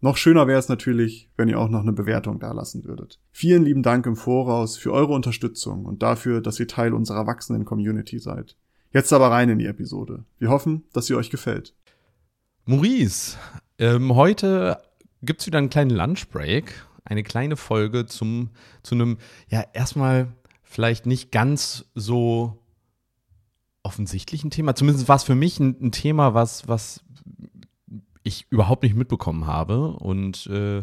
Noch schöner wäre es natürlich, wenn ihr auch noch eine Bewertung dalassen würdet. Vielen lieben Dank im Voraus für eure Unterstützung und dafür, dass ihr Teil unserer wachsenden Community seid. Jetzt aber rein in die Episode. Wir hoffen, dass sie euch gefällt. Maurice, ähm, heute gibt's wieder einen kleinen Lunchbreak, eine kleine Folge zum, zu einem, ja, erstmal vielleicht nicht ganz so offensichtlichen Thema. Zumindest war es für mich ein, ein Thema, was, was ich überhaupt nicht mitbekommen habe und äh,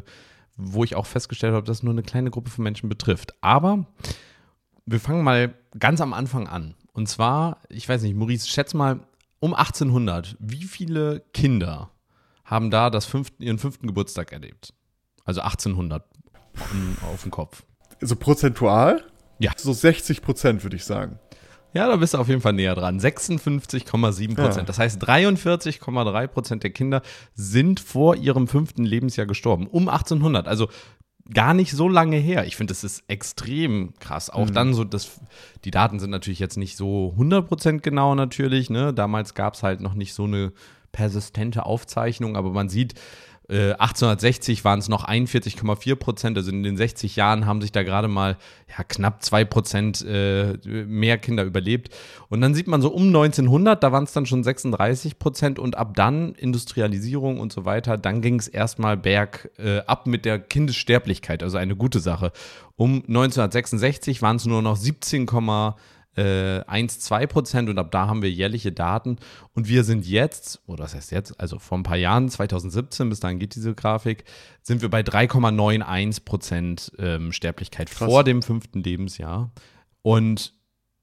wo ich auch festgestellt habe, dass es nur eine kleine Gruppe von Menschen betrifft. Aber wir fangen mal ganz am Anfang an. Und zwar, ich weiß nicht, Maurice, schätz mal, um 1800, wie viele Kinder haben da das fünften, ihren fünften Geburtstag erlebt? Also 1800 auf dem Kopf. Also prozentual? Ja. So 60 Prozent, würde ich sagen. Ja, da bist du auf jeden Fall näher dran. 56,7 Prozent. Ja. Das heißt, 43,3 Prozent der Kinder sind vor ihrem fünften Lebensjahr gestorben. Um 1800. Also gar nicht so lange her. Ich finde, das ist extrem krass. Auch mhm. dann so, dass die Daten sind natürlich jetzt nicht so 100 Prozent genau natürlich. Ne? Damals gab es halt noch nicht so eine persistente Aufzeichnung, aber man sieht, 1860 waren es noch 41,4 Prozent, also in den 60 Jahren haben sich da gerade mal ja, knapp 2 Prozent äh, mehr Kinder überlebt. Und dann sieht man so um 1900, da waren es dann schon 36 Prozent und ab dann Industrialisierung und so weiter, dann ging es erstmal bergab äh, mit der Kindessterblichkeit, also eine gute Sache. Um 1966 waren es nur noch 17,4 äh, 1, 2 Prozent und ab da haben wir jährliche Daten und wir sind jetzt, oder das heißt jetzt, also vor ein paar Jahren, 2017, bis dahin geht diese Grafik, sind wir bei 3,91 Prozent ähm, Sterblichkeit Krass. vor dem fünften Lebensjahr und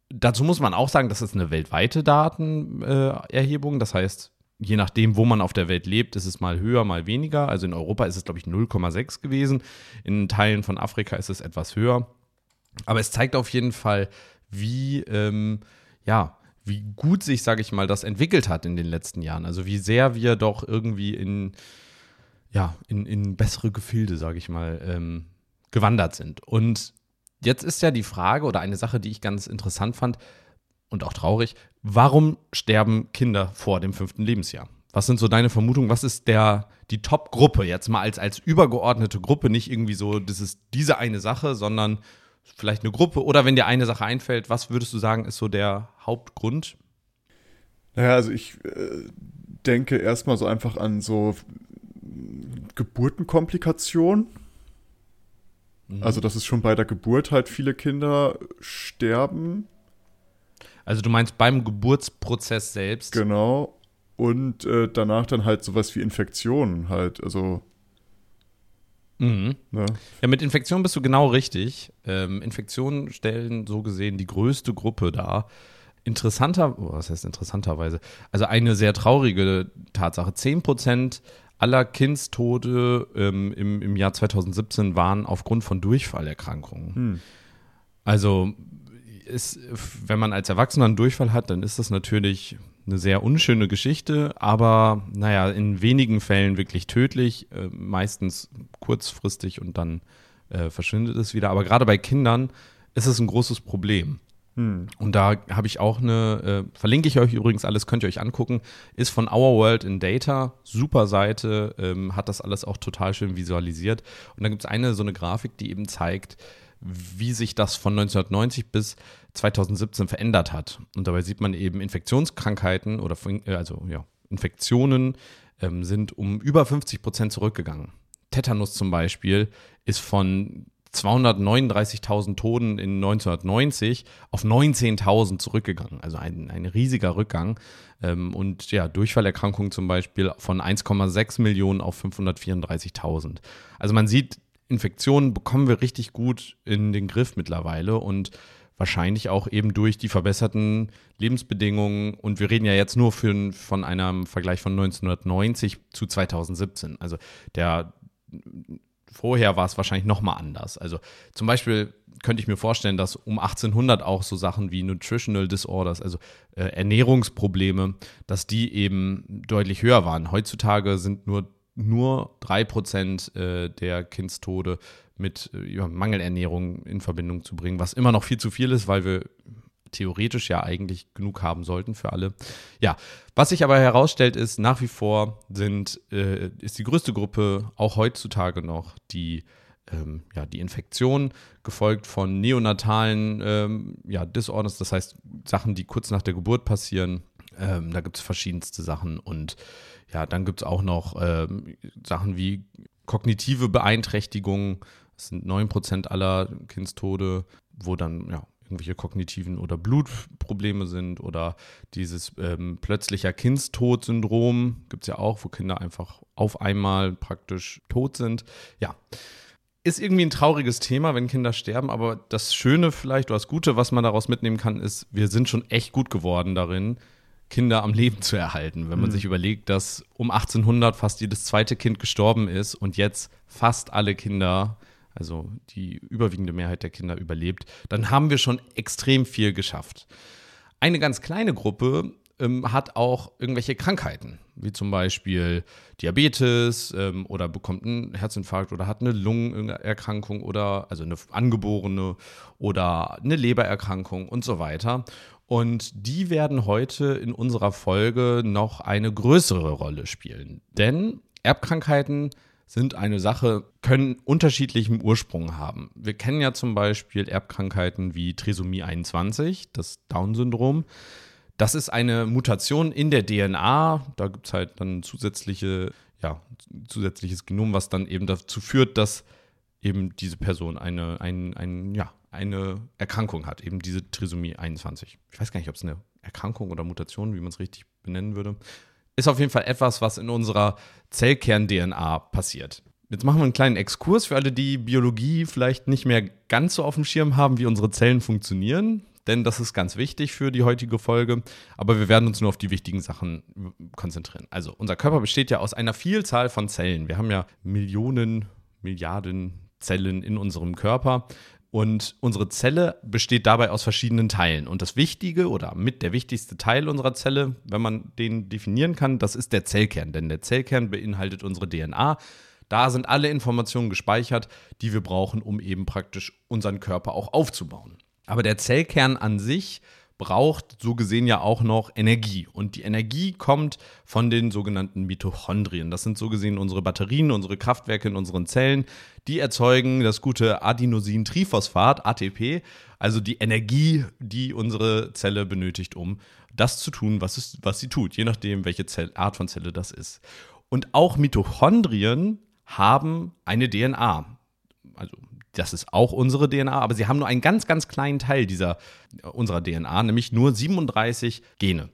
dazu muss man auch sagen, das ist eine weltweite Datenerhebung, das heißt, je nachdem, wo man auf der Welt lebt, ist es mal höher, mal weniger. Also in Europa ist es, glaube ich, 0,6 gewesen. In Teilen von Afrika ist es etwas höher. Aber es zeigt auf jeden Fall, wie, ähm, ja, wie gut sich, sage ich mal, das entwickelt hat in den letzten Jahren. Also wie sehr wir doch irgendwie in, ja, in, in bessere Gefilde, sage ich mal, ähm, gewandert sind. Und jetzt ist ja die Frage oder eine Sache, die ich ganz interessant fand und auch traurig, warum sterben Kinder vor dem fünften Lebensjahr? Was sind so deine Vermutungen? Was ist der, die Top-Gruppe jetzt mal als, als übergeordnete Gruppe? Nicht irgendwie so, das ist diese eine Sache, sondern vielleicht eine Gruppe oder wenn dir eine Sache einfällt, was würdest du sagen, ist so der Hauptgrund? Naja, also ich äh, denke erstmal so einfach an so Geburtenkomplikationen. Mhm. Also, dass es schon bei der Geburt halt viele Kinder sterben. Also, du meinst beim Geburtsprozess selbst? Genau. Und äh, danach dann halt sowas wie Infektionen halt. Also, Mhm. Ja. ja. mit Infektionen bist du genau richtig. Ähm, Infektionen stellen so gesehen die größte Gruppe dar. Interessanter, oh, was heißt interessanterweise? Also eine sehr traurige Tatsache. 10% aller Kindstode ähm, im, im Jahr 2017 waren aufgrund von Durchfallerkrankungen. Hm. Also ist, wenn man als Erwachsener einen Durchfall hat, dann ist das natürlich eine sehr unschöne Geschichte, aber naja, in wenigen Fällen wirklich tödlich, äh, meistens kurzfristig und dann äh, verschwindet es wieder. Aber gerade bei Kindern ist es ein großes Problem. Hm. Und da habe ich auch eine, äh, verlinke ich euch übrigens alles, könnt ihr euch angucken, ist von Our World in Data, super Seite, ähm, hat das alles auch total schön visualisiert. Und da gibt es eine so eine Grafik, die eben zeigt, wie sich das von 1990 bis 2017 verändert hat. Und dabei sieht man eben Infektionskrankheiten oder äh, also ja, Infektionen ähm, sind um über 50 Prozent zurückgegangen. Tetanus zum Beispiel ist von 239.000 Toten in 1990 auf 19.000 zurückgegangen. Also ein, ein riesiger Rückgang. Ähm, und ja, Durchfallerkrankungen zum Beispiel von 1,6 Millionen auf 534.000. Also man sieht, Infektionen bekommen wir richtig gut in den Griff mittlerweile und wahrscheinlich auch eben durch die verbesserten Lebensbedingungen. Und wir reden ja jetzt nur für, von einem Vergleich von 1990 zu 2017. Also der vorher war es wahrscheinlich nochmal anders. Also zum Beispiel könnte ich mir vorstellen, dass um 1800 auch so Sachen wie Nutritional Disorders, also äh, Ernährungsprobleme, dass die eben deutlich höher waren. Heutzutage sind nur, nur 3% äh, der Kindstode mit äh, Mangelernährung in Verbindung zu bringen, was immer noch viel zu viel ist, weil wir theoretisch ja eigentlich genug haben sollten für alle. Ja, was sich aber herausstellt, ist nach wie vor sind, äh, ist die größte Gruppe auch heutzutage noch die ähm, ja, die Infektion, gefolgt von neonatalen ähm, ja, Disorders, das heißt Sachen, die kurz nach der Geburt passieren. Ähm, da gibt es verschiedenste Sachen und ja, dann gibt es auch noch ähm, Sachen wie kognitive Beeinträchtigungen. Das sind 9% aller Kindstode, wo dann ja, irgendwelche kognitiven oder Blutprobleme sind oder dieses ähm, plötzlicher Kindstod-Syndrom gibt es ja auch, wo Kinder einfach auf einmal praktisch tot sind. Ja, ist irgendwie ein trauriges Thema, wenn Kinder sterben, aber das Schöne vielleicht oder das Gute, was man daraus mitnehmen kann, ist, wir sind schon echt gut geworden darin, Kinder am Leben zu erhalten. Wenn man mhm. sich überlegt, dass um 1800 fast jedes zweite Kind gestorben ist und jetzt fast alle Kinder also die überwiegende Mehrheit der Kinder überlebt, dann haben wir schon extrem viel geschafft. Eine ganz kleine Gruppe ähm, hat auch irgendwelche Krankheiten, wie zum Beispiel Diabetes ähm, oder bekommt einen Herzinfarkt oder hat eine Lungenerkrankung oder also eine angeborene oder eine Lebererkrankung und so weiter. Und die werden heute in unserer Folge noch eine größere Rolle spielen. Denn Erbkrankheiten sind eine Sache, können unterschiedlichen Ursprung haben. Wir kennen ja zum Beispiel Erbkrankheiten wie Trisomie 21, das Down-Syndrom. Das ist eine Mutation in der DNA. Da gibt es halt dann zusätzliche, ja, zusätzliches Genom, was dann eben dazu führt, dass eben diese Person eine, ein, ein, ja, eine Erkrankung hat, eben diese Trisomie 21. Ich weiß gar nicht, ob es eine Erkrankung oder Mutation, wie man es richtig benennen würde ist auf jeden Fall etwas, was in unserer Zellkern-DNA passiert. Jetzt machen wir einen kleinen Exkurs für alle, die Biologie vielleicht nicht mehr ganz so auf dem Schirm haben, wie unsere Zellen funktionieren. Denn das ist ganz wichtig für die heutige Folge. Aber wir werden uns nur auf die wichtigen Sachen konzentrieren. Also, unser Körper besteht ja aus einer Vielzahl von Zellen. Wir haben ja Millionen, Milliarden Zellen in unserem Körper. Und unsere Zelle besteht dabei aus verschiedenen Teilen. Und das Wichtige oder mit der wichtigste Teil unserer Zelle, wenn man den definieren kann, das ist der Zellkern. Denn der Zellkern beinhaltet unsere DNA. Da sind alle Informationen gespeichert, die wir brauchen, um eben praktisch unseren Körper auch aufzubauen. Aber der Zellkern an sich braucht so gesehen ja auch noch Energie. Und die Energie kommt von den sogenannten Mitochondrien. Das sind so gesehen unsere Batterien, unsere Kraftwerke in unseren Zellen. Die erzeugen das gute Adenosin-Triphosphat, ATP, also die Energie, die unsere Zelle benötigt, um das zu tun, was, es, was sie tut, je nachdem, welche Zell, Art von Zelle das ist. Und auch Mitochondrien haben eine DNA. Also das ist auch unsere DNA, aber sie haben nur einen ganz, ganz kleinen Teil dieser, unserer DNA, nämlich nur 37 Gene.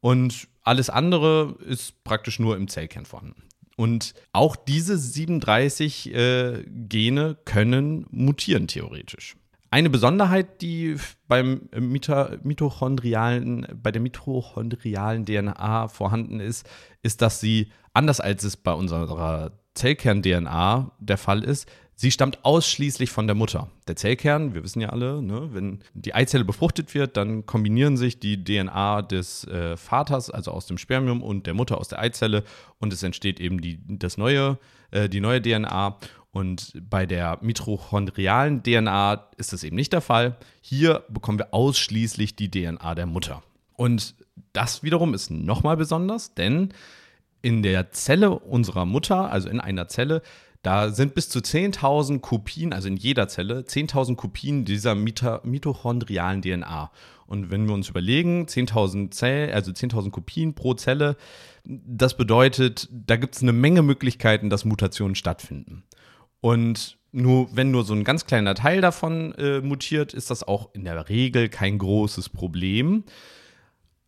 Und alles andere ist praktisch nur im Zellkern vorhanden. Und auch diese 37 äh, Gene können mutieren, theoretisch. Eine Besonderheit, die beim mitochondrialen, bei der mitochondrialen DNA vorhanden ist, ist, dass sie, anders als es bei unserer Zellkern-DNA der Fall ist, Sie stammt ausschließlich von der Mutter. Der Zellkern, wir wissen ja alle, ne, wenn die Eizelle befruchtet wird, dann kombinieren sich die DNA des äh, Vaters, also aus dem Spermium, und der Mutter aus der Eizelle und es entsteht eben die, das neue, äh, die neue DNA. Und bei der mitochondrialen DNA ist das eben nicht der Fall. Hier bekommen wir ausschließlich die DNA der Mutter. Und das wiederum ist nochmal besonders, denn in der Zelle unserer Mutter, also in einer Zelle, da sind bis zu 10.000 Kopien, also in jeder Zelle, 10.000 Kopien dieser mitochondrialen DNA. Und wenn wir uns überlegen, 10.000 Zellen, also 10.000 Kopien pro Zelle, das bedeutet, da gibt es eine Menge Möglichkeiten, dass Mutationen stattfinden. Und nur wenn nur so ein ganz kleiner Teil davon äh, mutiert, ist das auch in der Regel kein großes Problem.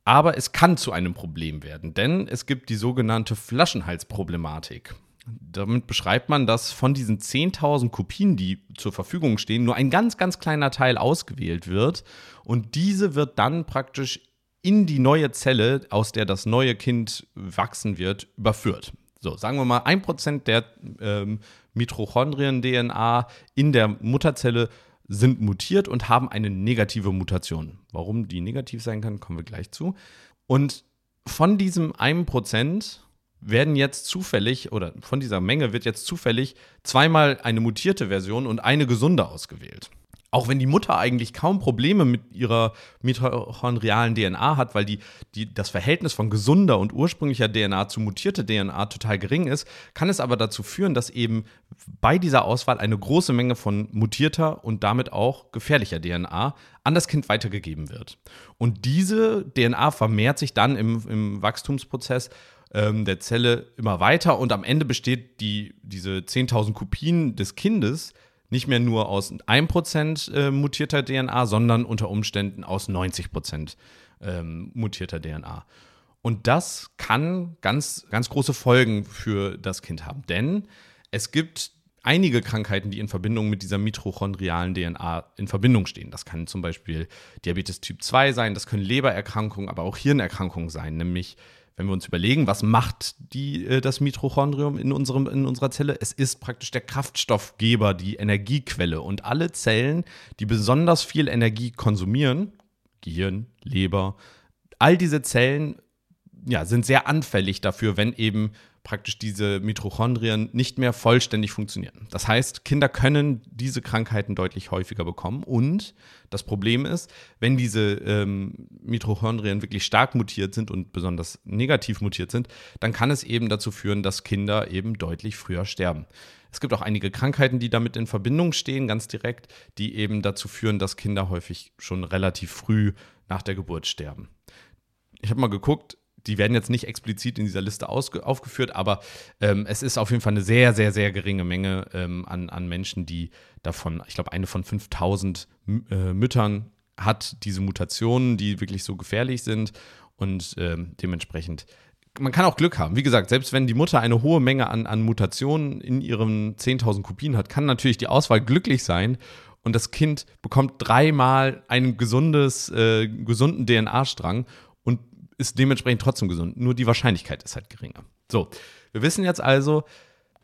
Aber es kann zu einem Problem werden, denn es gibt die sogenannte Flaschenhalsproblematik. Damit beschreibt man, dass von diesen 10.000 Kopien, die zur Verfügung stehen, nur ein ganz, ganz kleiner Teil ausgewählt wird. Und diese wird dann praktisch in die neue Zelle, aus der das neue Kind wachsen wird, überführt. So, sagen wir mal, ein Prozent der ähm, Mitochondrien-DNA in der Mutterzelle sind mutiert und haben eine negative Mutation. Warum die negativ sein kann, kommen wir gleich zu. Und von diesem 1% werden jetzt zufällig, oder von dieser Menge wird jetzt zufällig zweimal eine mutierte Version und eine gesunde ausgewählt. Auch wenn die Mutter eigentlich kaum Probleme mit ihrer mitochondrialen DNA hat, weil die, die, das Verhältnis von gesunder und ursprünglicher DNA zu mutierter DNA total gering ist, kann es aber dazu führen, dass eben bei dieser Auswahl eine große Menge von mutierter und damit auch gefährlicher DNA an das Kind weitergegeben wird. Und diese DNA vermehrt sich dann im, im Wachstumsprozess ähm, der Zelle immer weiter und am Ende besteht die, diese 10.000 Kopien des Kindes nicht mehr nur aus 1% äh, mutierter DNA, sondern unter Umständen aus 90% ähm, mutierter DNA. Und das kann ganz, ganz große Folgen für das Kind haben. Denn es gibt einige Krankheiten, die in Verbindung mit dieser mitochondrialen DNA in Verbindung stehen. Das kann zum Beispiel Diabetes Typ 2 sein, das können Lebererkrankungen, aber auch Hirnerkrankungen sein, nämlich wenn wir uns überlegen, was macht die, äh, das Mitochondrium in, unserem, in unserer Zelle? Es ist praktisch der Kraftstoffgeber, die Energiequelle. Und alle Zellen, die besonders viel Energie konsumieren, Gehirn, Leber, all diese Zellen ja, sind sehr anfällig dafür, wenn eben praktisch diese Mitochondrien nicht mehr vollständig funktionieren. Das heißt, Kinder können diese Krankheiten deutlich häufiger bekommen. Und das Problem ist, wenn diese ähm, Mitochondrien wirklich stark mutiert sind und besonders negativ mutiert sind, dann kann es eben dazu führen, dass Kinder eben deutlich früher sterben. Es gibt auch einige Krankheiten, die damit in Verbindung stehen, ganz direkt, die eben dazu führen, dass Kinder häufig schon relativ früh nach der Geburt sterben. Ich habe mal geguckt, die werden jetzt nicht explizit in dieser Liste aufgeführt, aber ähm, es ist auf jeden Fall eine sehr, sehr, sehr geringe Menge ähm, an, an Menschen, die davon, ich glaube, eine von 5000 äh, Müttern hat diese Mutationen, die wirklich so gefährlich sind und ähm, dementsprechend. Man kann auch Glück haben. Wie gesagt, selbst wenn die Mutter eine hohe Menge an, an Mutationen in ihren 10.000 Kopien hat, kann natürlich die Auswahl glücklich sein und das Kind bekommt dreimal einen gesundes, äh, gesunden DNA-Strang ist dementsprechend trotzdem gesund. Nur die Wahrscheinlichkeit ist halt geringer. So, wir wissen jetzt also,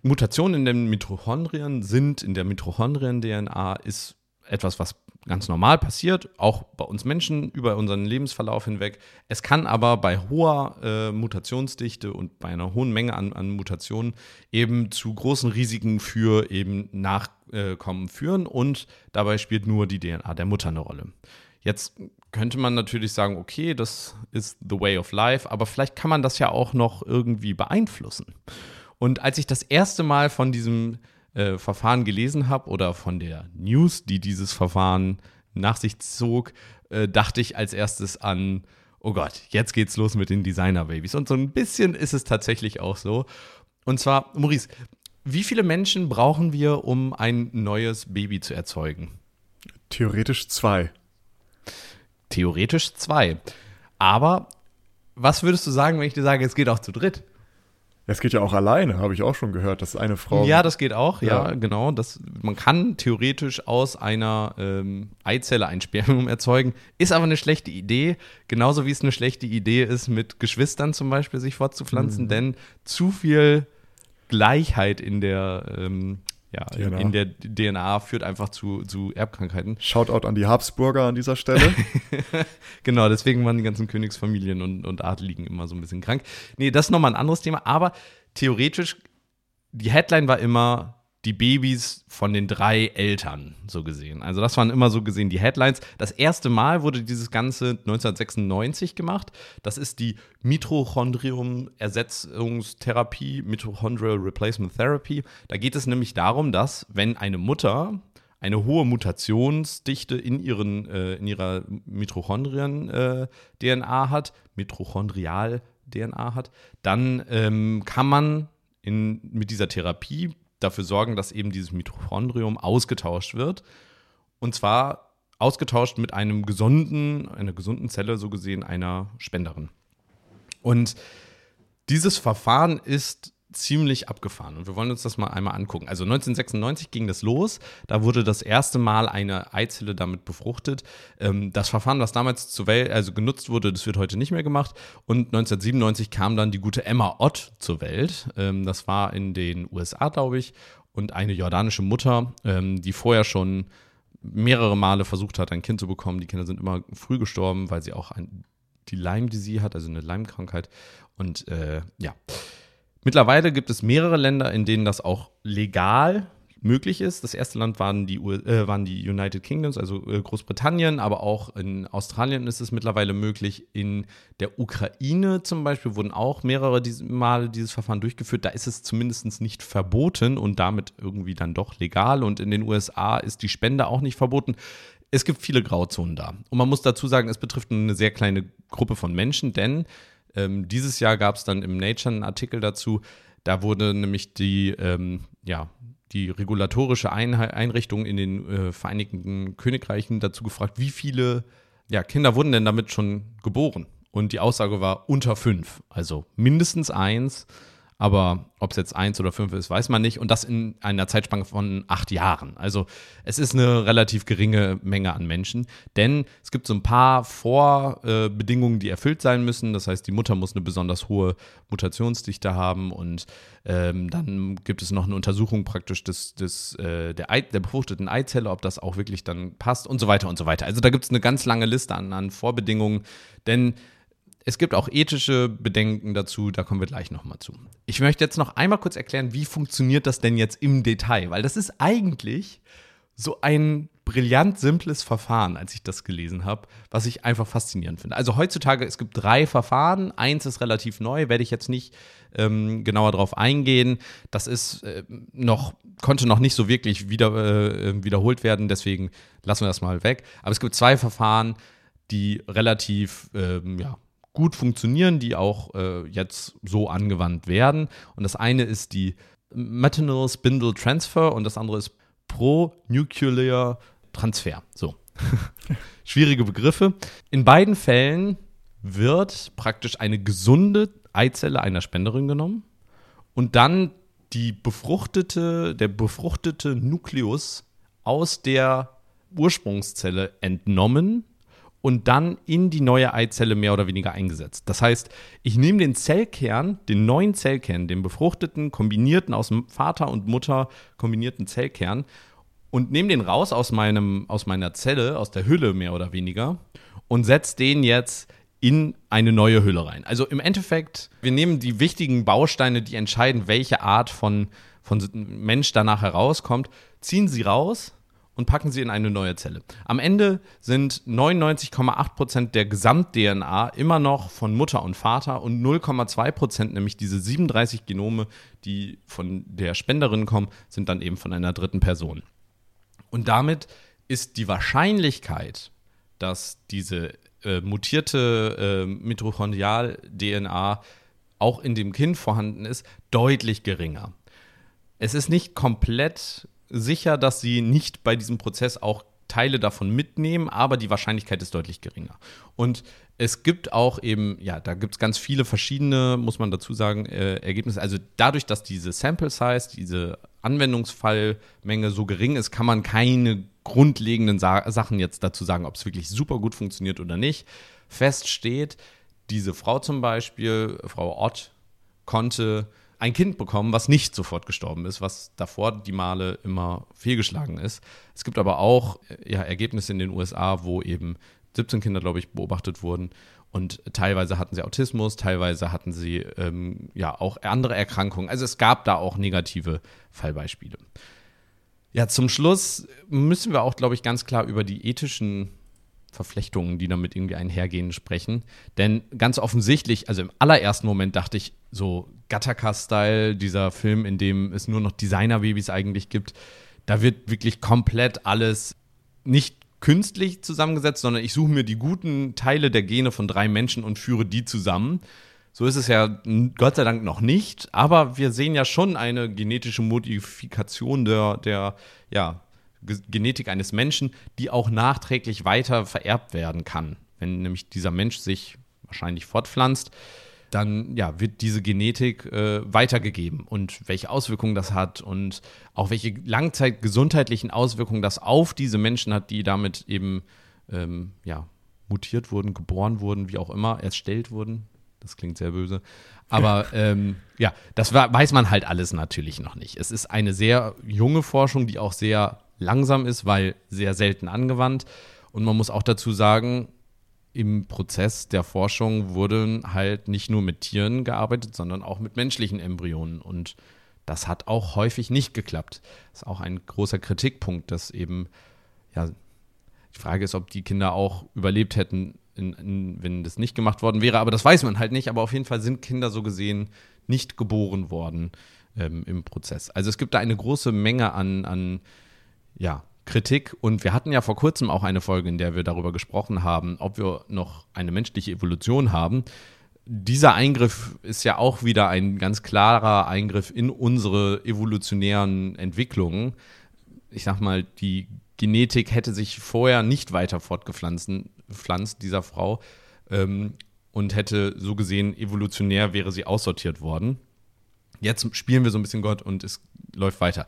Mutationen in den Mitochondrien sind, in der Mitochondrien-DNA ist etwas, was ganz normal passiert, auch bei uns Menschen über unseren Lebensverlauf hinweg. Es kann aber bei hoher äh, Mutationsdichte und bei einer hohen Menge an, an, Mutationen eben zu großen Risiken für eben Nachkommen führen und dabei spielt nur die DNA der Mutter eine Rolle. Jetzt könnte man natürlich sagen, okay, das ist the way of life, aber vielleicht kann man das ja auch noch irgendwie beeinflussen. Und als ich das erste Mal von diesem äh, Verfahren gelesen habe oder von der News, die dieses Verfahren nach sich zog, äh, dachte ich als erstes an, oh Gott, jetzt geht's los mit den Designer-Babys. Und so ein bisschen ist es tatsächlich auch so. Und zwar, Maurice, wie viele Menschen brauchen wir, um ein neues Baby zu erzeugen? Theoretisch zwei. Theoretisch zwei. Aber was würdest du sagen, wenn ich dir sage, es geht auch zu dritt? Es geht ja auch alleine, habe ich auch schon gehört, dass eine Frau. Ja, das geht auch, ja, ja genau. Das, man kann theoretisch aus einer ähm, Eizelle ein Spermium erzeugen, ist aber eine schlechte Idee. Genauso wie es eine schlechte Idee ist, mit Geschwistern zum Beispiel sich fortzupflanzen, mhm. denn zu viel Gleichheit in der ähm, ja, DNA. in der DNA führt einfach zu, zu Erbkrankheiten. Shoutout an die Habsburger an dieser Stelle. genau, deswegen waren die ganzen Königsfamilien und, und Adeligen immer so ein bisschen krank. Nee, das ist nochmal ein anderes Thema, aber theoretisch, die Headline war immer die Babys von den drei Eltern, so gesehen. Also das waren immer so gesehen die Headlines. Das erste Mal wurde dieses Ganze 1996 gemacht. Das ist die Mitochondrium-Ersetzungstherapie, Mitochondrial Replacement Therapy. Da geht es nämlich darum, dass wenn eine Mutter eine hohe Mutationsdichte in, ihren, äh, in ihrer Mitochondrien-DNA äh, hat, Mitochondrial-DNA hat, dann ähm, kann man in, mit dieser Therapie dafür sorgen, dass eben dieses Mitochondrium ausgetauscht wird. Und zwar ausgetauscht mit einem gesunden, einer gesunden Zelle, so gesehen einer Spenderin. Und dieses Verfahren ist ziemlich abgefahren. Und wir wollen uns das mal einmal angucken. Also 1996 ging das los. Da wurde das erste Mal eine Eizelle damit befruchtet. Ähm, das Verfahren, was damals zur Welt, also genutzt wurde, das wird heute nicht mehr gemacht. Und 1997 kam dann die gute Emma Ott zur Welt. Ähm, das war in den USA, glaube ich. und eine jordanische Mutter, ähm, die vorher schon mehrere Male versucht hat, ein Kind zu bekommen. Die Kinder sind immer früh gestorben, weil sie auch ein, die Lyme-Disease hat, also eine Lyme-Krankheit. Und äh, ja, mittlerweile gibt es mehrere Länder, in denen das auch legal möglich ist. Das erste Land waren die, äh, waren die United Kingdoms, also äh, Großbritannien, aber auch in Australien ist es mittlerweile möglich. In der Ukraine zum Beispiel wurden auch mehrere Male dieses Verfahren durchgeführt. Da ist es zumindest nicht verboten und damit irgendwie dann doch legal. Und in den USA ist die Spende auch nicht verboten. Es gibt viele Grauzonen da. Und man muss dazu sagen, es betrifft eine sehr kleine Gruppe von Menschen, denn ähm, dieses Jahr gab es dann im Nature einen Artikel dazu. Da wurde nämlich die, ähm, ja, die regulatorische Einrichtung in den äh, Vereinigten Königreichen dazu gefragt, wie viele ja, Kinder wurden denn damit schon geboren? Und die Aussage war unter fünf, also mindestens eins. Aber ob es jetzt eins oder fünf ist, weiß man nicht. Und das in einer Zeitspanne von acht Jahren. Also es ist eine relativ geringe Menge an Menschen. Denn es gibt so ein paar Vorbedingungen, die erfüllt sein müssen. Das heißt, die Mutter muss eine besonders hohe Mutationsdichte haben. Und ähm, dann gibt es noch eine Untersuchung praktisch des, des, äh, der, Ei, der befruchteten Eizelle, ob das auch wirklich dann passt und so weiter und so weiter. Also da gibt es eine ganz lange Liste an, an Vorbedingungen. Denn es gibt auch ethische Bedenken dazu, da kommen wir gleich nochmal zu. Ich möchte jetzt noch einmal kurz erklären, wie funktioniert das denn jetzt im Detail, weil das ist eigentlich so ein brillant simples Verfahren, als ich das gelesen habe, was ich einfach faszinierend finde. Also heutzutage, es gibt drei Verfahren, eins ist relativ neu, werde ich jetzt nicht ähm, genauer darauf eingehen. Das ist äh, noch, konnte noch nicht so wirklich wieder, äh, wiederholt werden, deswegen lassen wir das mal weg. Aber es gibt zwei Verfahren, die relativ ähm, ja, gut funktionieren, die auch äh, jetzt so angewandt werden. Und das eine ist die Methanol Spindle Transfer und das andere ist Pro-Nuclear Transfer. So. Schwierige Begriffe. In beiden Fällen wird praktisch eine gesunde Eizelle einer Spenderin genommen und dann die befruchtete, der befruchtete Nukleus aus der Ursprungszelle entnommen und dann in die neue Eizelle mehr oder weniger eingesetzt. Das heißt, ich nehme den Zellkern, den neuen Zellkern, den befruchteten, kombinierten aus Vater und Mutter kombinierten Zellkern und nehme den raus aus, meinem, aus meiner Zelle, aus der Hülle mehr oder weniger und setze den jetzt in eine neue Hülle rein. Also im Endeffekt, wir nehmen die wichtigen Bausteine, die entscheiden, welche Art von, von Mensch danach herauskommt, ziehen sie raus, und packen sie in eine neue Zelle. Am Ende sind 99,8% der Gesamt-DNA immer noch von Mutter und Vater und 0,2%, nämlich diese 37 Genome, die von der Spenderin kommen, sind dann eben von einer dritten Person. Und damit ist die Wahrscheinlichkeit, dass diese äh, mutierte äh, Mitochondrial-DNA auch in dem Kind vorhanden ist, deutlich geringer. Es ist nicht komplett sicher, dass sie nicht bei diesem Prozess auch Teile davon mitnehmen, aber die Wahrscheinlichkeit ist deutlich geringer. Und es gibt auch eben, ja, da gibt es ganz viele verschiedene, muss man dazu sagen, äh, Ergebnisse. Also dadurch, dass diese Sample Size, diese Anwendungsfallmenge so gering ist, kann man keine grundlegenden Sa Sachen jetzt dazu sagen, ob es wirklich super gut funktioniert oder nicht. Fest steht, diese Frau zum Beispiel, Frau Ott, konnte ein Kind bekommen, was nicht sofort gestorben ist, was davor die Male immer fehlgeschlagen ist. Es gibt aber auch äh, ja, Ergebnisse in den USA, wo eben 17 Kinder, glaube ich, beobachtet wurden. Und teilweise hatten sie Autismus, teilweise hatten sie ähm, ja auch andere Erkrankungen. Also es gab da auch negative Fallbeispiele. Ja, zum Schluss müssen wir auch, glaube ich, ganz klar über die ethischen Verflechtungen, die damit irgendwie einhergehen, sprechen. Denn ganz offensichtlich, also im allerersten Moment dachte ich, so Gattaca-Style, dieser Film, in dem es nur noch Designer-Babys eigentlich gibt, da wird wirklich komplett alles nicht künstlich zusammengesetzt, sondern ich suche mir die guten Teile der Gene von drei Menschen und führe die zusammen. So ist es ja Gott sei Dank noch nicht, aber wir sehen ja schon eine genetische Modifikation der, der ja, Genetik eines Menschen, die auch nachträglich weiter vererbt werden kann. Wenn nämlich dieser Mensch sich wahrscheinlich fortpflanzt, dann ja, wird diese Genetik äh, weitergegeben und welche Auswirkungen das hat und auch welche langzeitgesundheitlichen Auswirkungen das auf diese Menschen hat, die damit eben ähm, ja, mutiert wurden, geboren wurden, wie auch immer, erstellt wurden. Das klingt sehr böse. Aber ähm, ja, das weiß man halt alles natürlich noch nicht. Es ist eine sehr junge Forschung, die auch sehr langsam ist, weil sehr selten angewandt. Und man muss auch dazu sagen, im Prozess der Forschung wurden halt nicht nur mit Tieren gearbeitet, sondern auch mit menschlichen Embryonen. Und das hat auch häufig nicht geklappt. Das ist auch ein großer Kritikpunkt, dass eben, ja, die Frage ist, ob die Kinder auch überlebt hätten, in, in, wenn das nicht gemacht worden wäre. Aber das weiß man halt nicht. Aber auf jeden Fall sind Kinder so gesehen nicht geboren worden ähm, im Prozess. Also es gibt da eine große Menge an, an ja, Kritik. Und wir hatten ja vor kurzem auch eine Folge, in der wir darüber gesprochen haben, ob wir noch eine menschliche Evolution haben. Dieser Eingriff ist ja auch wieder ein ganz klarer Eingriff in unsere evolutionären Entwicklungen. Ich sag mal, die Genetik hätte sich vorher nicht weiter fortgepflanzt, dieser Frau, ähm, und hätte so gesehen, evolutionär wäre sie aussortiert worden. Jetzt spielen wir so ein bisschen Gott und es läuft weiter.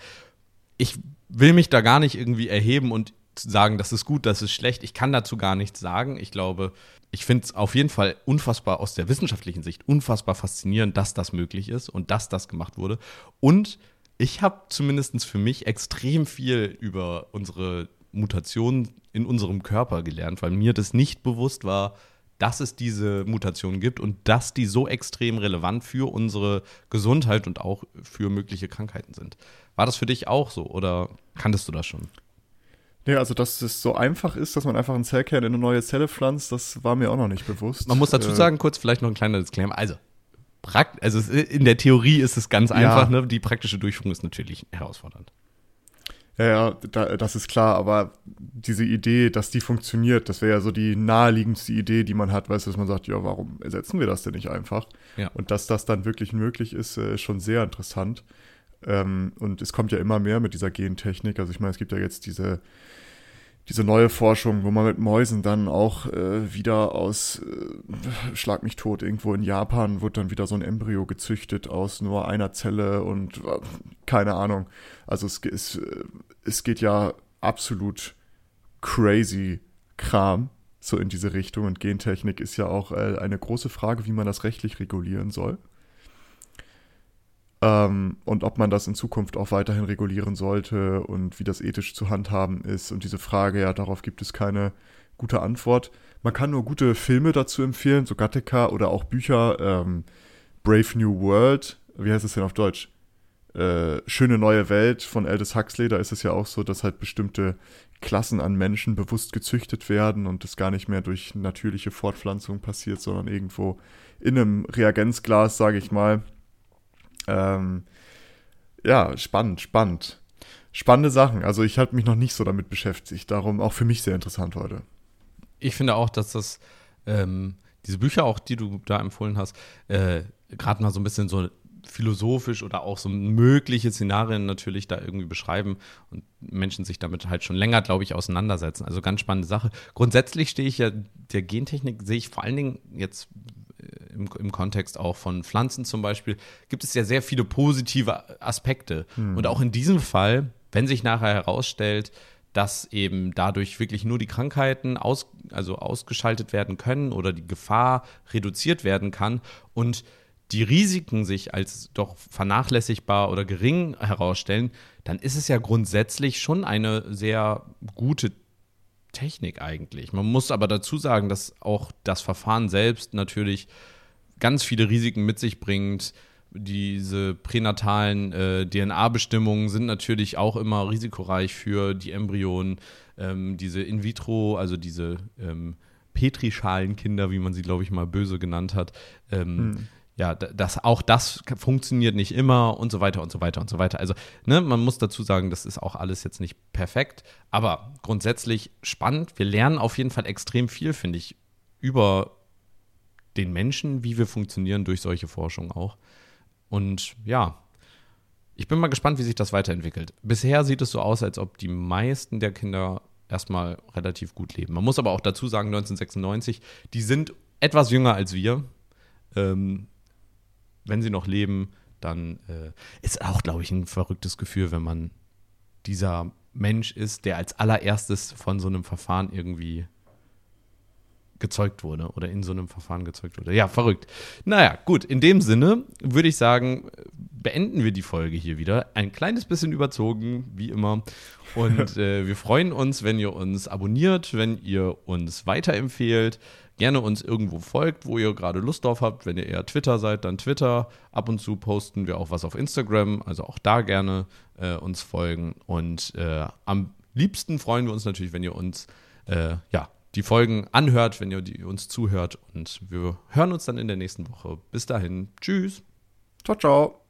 Ich will mich da gar nicht irgendwie erheben und sagen, das ist gut, das ist schlecht. Ich kann dazu gar nichts sagen. Ich glaube, ich finde es auf jeden Fall unfassbar aus der wissenschaftlichen Sicht unfassbar faszinierend, dass das möglich ist und dass das gemacht wurde. Und ich habe zumindest für mich extrem viel über unsere Mutationen in unserem Körper gelernt, weil mir das nicht bewusst war, dass es diese Mutationen gibt und dass die so extrem relevant für unsere Gesundheit und auch für mögliche Krankheiten sind. War das für dich auch so oder kanntest du das schon? Nee, also dass es so einfach ist, dass man einfach einen Zellkern in eine neue Zelle pflanzt, das war mir auch noch nicht bewusst. Man muss dazu äh, sagen, kurz vielleicht noch ein kleiner Disclaimer. Also, prakt also in der Theorie ist es ganz einfach, ja. ne? die praktische Durchführung ist natürlich herausfordernd. Ja, ja, da, das ist klar, aber diese Idee, dass die funktioniert, das wäre ja so die naheliegendste Idee, die man hat, weißt du, dass man sagt, ja, warum ersetzen wir das denn nicht einfach? Ja. Und dass das dann wirklich möglich ist, äh, ist schon sehr interessant. Ähm, und es kommt ja immer mehr mit dieser Gentechnik. Also ich meine, es gibt ja jetzt diese diese neue Forschung, wo man mit Mäusen dann auch äh, wieder aus, äh, schlag mich tot, irgendwo in Japan wird dann wieder so ein Embryo gezüchtet aus nur einer Zelle und äh, keine Ahnung. Also es, es, äh, es geht ja absolut crazy Kram so in diese Richtung und Gentechnik ist ja auch äh, eine große Frage, wie man das rechtlich regulieren soll. Ähm, und ob man das in Zukunft auch weiterhin regulieren sollte und wie das ethisch zu handhaben ist. Und diese Frage, ja, darauf gibt es keine gute Antwort. Man kann nur gute Filme dazu empfehlen, so Gattaca oder auch Bücher. Ähm, Brave New World, wie heißt es denn auf Deutsch? Äh, Schöne neue Welt von Aldous Huxley, da ist es ja auch so, dass halt bestimmte Klassen an Menschen bewusst gezüchtet werden und das gar nicht mehr durch natürliche Fortpflanzung passiert, sondern irgendwo in einem Reagenzglas, sage ich mal. Ähm, ja, spannend, spannend. Spannende Sachen. Also ich habe mich noch nicht so damit beschäftigt. Darum auch für mich sehr interessant heute. Ich finde auch, dass das ähm, diese Bücher auch, die du da empfohlen hast, äh, gerade mal so ein bisschen so philosophisch oder auch so mögliche Szenarien natürlich da irgendwie beschreiben und Menschen sich damit halt schon länger, glaube ich, auseinandersetzen. Also ganz spannende Sache. Grundsätzlich stehe ich ja der Gentechnik, sehe ich vor allen Dingen jetzt im, im Kontext auch von Pflanzen zum Beispiel, gibt es ja sehr viele positive Aspekte. Hm. Und auch in diesem Fall, wenn sich nachher herausstellt, dass eben dadurch wirklich nur die Krankheiten aus, also ausgeschaltet werden können oder die Gefahr reduziert werden kann und die Risiken sich als doch vernachlässigbar oder gering herausstellen, dann ist es ja grundsätzlich schon eine sehr gute Technik eigentlich. Man muss aber dazu sagen, dass auch das Verfahren selbst natürlich ganz viele Risiken mit sich bringt. Diese pränatalen äh, DNA-Bestimmungen sind natürlich auch immer risikoreich für die Embryonen. Ähm, diese In vitro, also diese ähm, Petrischalenkinder, wie man sie, glaube ich, mal böse genannt hat. Ähm, hm. Ja, das, auch das funktioniert nicht immer und so weiter und so weiter und so weiter. Also, ne, man muss dazu sagen, das ist auch alles jetzt nicht perfekt, aber grundsätzlich spannend. Wir lernen auf jeden Fall extrem viel, finde ich, über den Menschen, wie wir funktionieren durch solche Forschung auch. Und ja, ich bin mal gespannt, wie sich das weiterentwickelt. Bisher sieht es so aus, als ob die meisten der Kinder erstmal relativ gut leben. Man muss aber auch dazu sagen, 1996, die sind etwas jünger als wir. Ähm, wenn sie noch leben, dann äh, ist auch, glaube ich, ein verrücktes Gefühl, wenn man dieser Mensch ist, der als allererstes von so einem Verfahren irgendwie gezeugt wurde oder in so einem Verfahren gezeugt wurde. Ja, verrückt. Naja, gut, in dem Sinne würde ich sagen, beenden wir die Folge hier wieder. Ein kleines bisschen überzogen, wie immer. Und äh, wir freuen uns, wenn ihr uns abonniert, wenn ihr uns weiterempfehlt gerne uns irgendwo folgt, wo ihr gerade Lust drauf habt. Wenn ihr eher Twitter seid, dann Twitter. Ab und zu posten wir auch was auf Instagram, also auch da gerne äh, uns folgen. Und äh, am liebsten freuen wir uns natürlich, wenn ihr uns äh, ja, die Folgen anhört, wenn ihr die, uns zuhört. Und wir hören uns dann in der nächsten Woche. Bis dahin. Tschüss. Ciao, ciao.